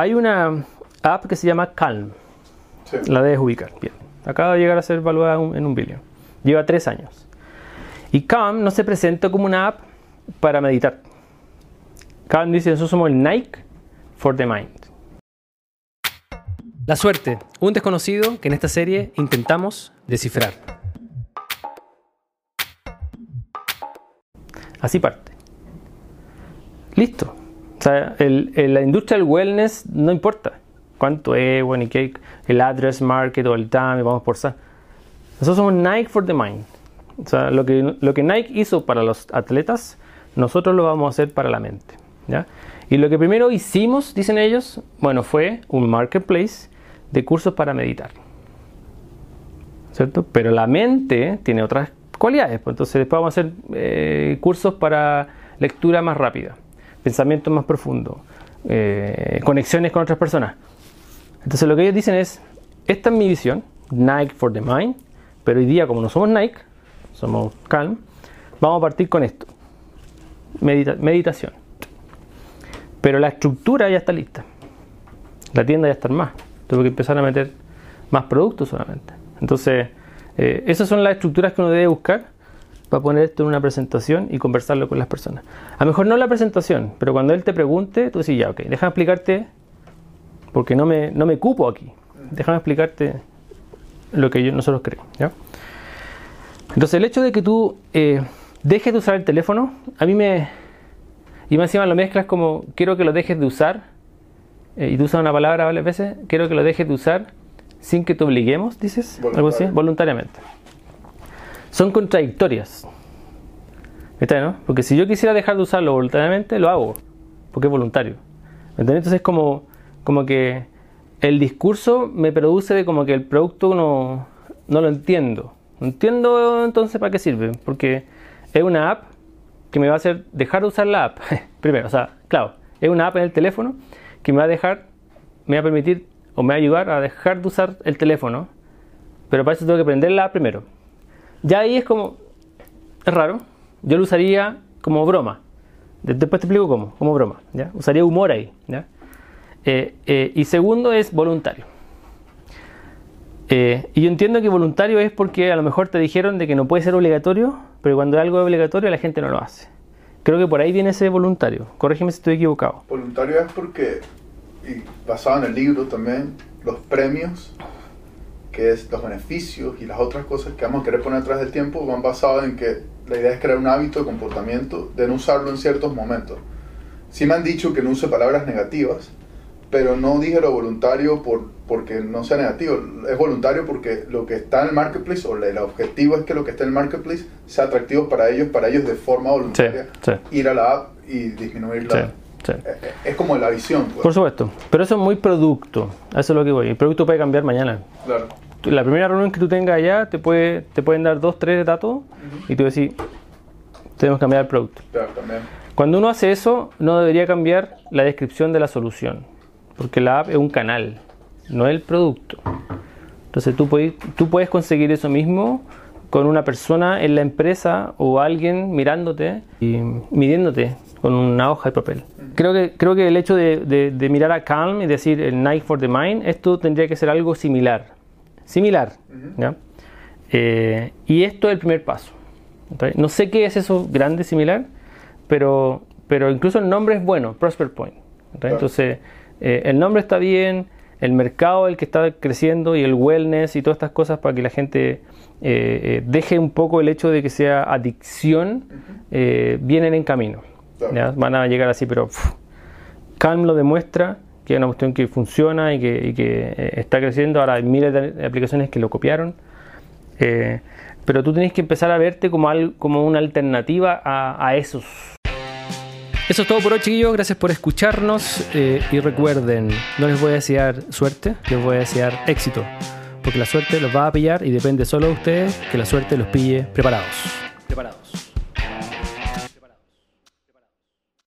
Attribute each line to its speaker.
Speaker 1: hay una app que se llama Calm. La debes ubicar. Bien. Acaba de llegar a ser evaluada en un billón. Lleva tres años. Y Calm no se presenta como una app para meditar. Calm dice, nosotros somos el Nike for the mind. La suerte, un desconocido que en esta serie intentamos descifrar. Así parte. Listo. O sea, la industria del wellness no importa cuánto es, bueno, y qué, el address market o el time, vamos por SAR. Nosotros somos Nike for the mind. O sea, lo que, lo que Nike hizo para los atletas, nosotros lo vamos a hacer para la mente. ¿ya? Y lo que primero hicimos, dicen ellos, bueno, fue un marketplace de cursos para meditar. ¿Cierto? Pero la mente tiene otras cualidades. Pues entonces después vamos a hacer eh, cursos para lectura más rápida, pensamiento más profundo, eh, conexiones con otras personas. Entonces lo que ellos dicen es, esta es mi visión, Nike for the Mind, pero hoy día como no somos Nike, somos Calm, vamos a partir con esto, meditación. Pero la estructura ya está lista, la tienda ya está más, tengo que empezar a meter más productos solamente. Entonces, eh, esas son las estructuras que uno debe buscar para poner esto en una presentación y conversarlo con las personas. A lo mejor no la presentación, pero cuando él te pregunte, tú dices, ya, ok, déjame explicarte porque no me, no me cupo aquí. Déjame explicarte lo que yo, nosotros creemos. Entonces, el hecho de que tú eh, dejes de usar el teléfono, a mí me. Y más encima lo mezclas como quiero que lo dejes de usar, eh, y tú usas una palabra varias veces, quiero que lo dejes de usar sin que te obliguemos, dices, algo así, voluntariamente. Son contradictorias. ¿Está, no? Porque si yo quisiera dejar de usarlo voluntariamente, lo hago, porque es voluntario. Entonces es como como que el discurso me produce de como que el producto no, no lo entiendo. No entiendo entonces para qué sirve, porque es una app que me va a hacer dejar de usar la app. Primero, o sea, claro, es una app en el teléfono que me va a dejar, me va a permitir o me va a ayudar a dejar de usar el teléfono, pero para eso tengo que aprender la app primero. Ya ahí es como, es raro, yo lo usaría como broma. Después te explico cómo, como broma. Usaría humor ahí. Eh, eh, y segundo es voluntario. Eh, y yo entiendo que voluntario es porque a lo mejor te dijeron de que no puede ser obligatorio, pero cuando algo es obligatorio la gente no lo hace. Creo que por ahí viene ese voluntario. Corrígeme si estoy equivocado.
Speaker 2: Voluntario es porque, y basado en el libro también, los premios, que es los beneficios y las otras cosas que vamos a querer poner atrás del tiempo, van basados en que la idea es crear un hábito de comportamiento de no usarlo en ciertos momentos. Si me han dicho que no use palabras negativas, pero no dije lo voluntario por, porque no sea negativo, es voluntario porque lo que está en el marketplace, o el objetivo es que lo que está en el marketplace sea atractivo para ellos, para ellos de forma voluntaria, ir a la app y disminuir la... Eh, eh, es como la visión.
Speaker 1: Pues. Por supuesto, pero eso es muy producto, eso es lo que voy. El producto puede cambiar mañana. Claro. La primera reunión que tú tengas allá te, puede, te pueden dar dos, tres datos y tú decís, tenemos que cambiar el producto. Claro. Cuando uno hace eso, no debería cambiar la descripción de la solución porque la app es un canal, no el producto. Entonces tú puedes, tú puedes conseguir eso mismo con una persona en la empresa o alguien mirándote y midiéndote con una hoja de papel. Creo que, creo que el hecho de, mirar a Calm y decir el Night for the Mind, esto tendría que ser algo similar. Similar. Eh, y esto es el primer paso. No sé qué es eso grande, similar, pero, pero incluso el nombre es bueno, Prosper Point. Entonces, eh, el nombre está bien, el mercado el que está creciendo y el wellness y todas estas cosas para que la gente eh, deje un poco el hecho de que sea adicción, vienen en camino. Van a llegar así, pero Calm lo demuestra que es una cuestión que funciona y que, está creciendo. Ahora hay miles de aplicaciones que lo copiaron. pero tú tienes que empezar a verte como, como una alternativa a, a esos eso es todo por hoy, chiquillos. Gracias por escucharnos. Eh, y recuerden, no les voy a desear suerte, les voy a desear éxito. Porque la suerte los va a pillar y depende solo de ustedes que la suerte los pille preparados. Preparados.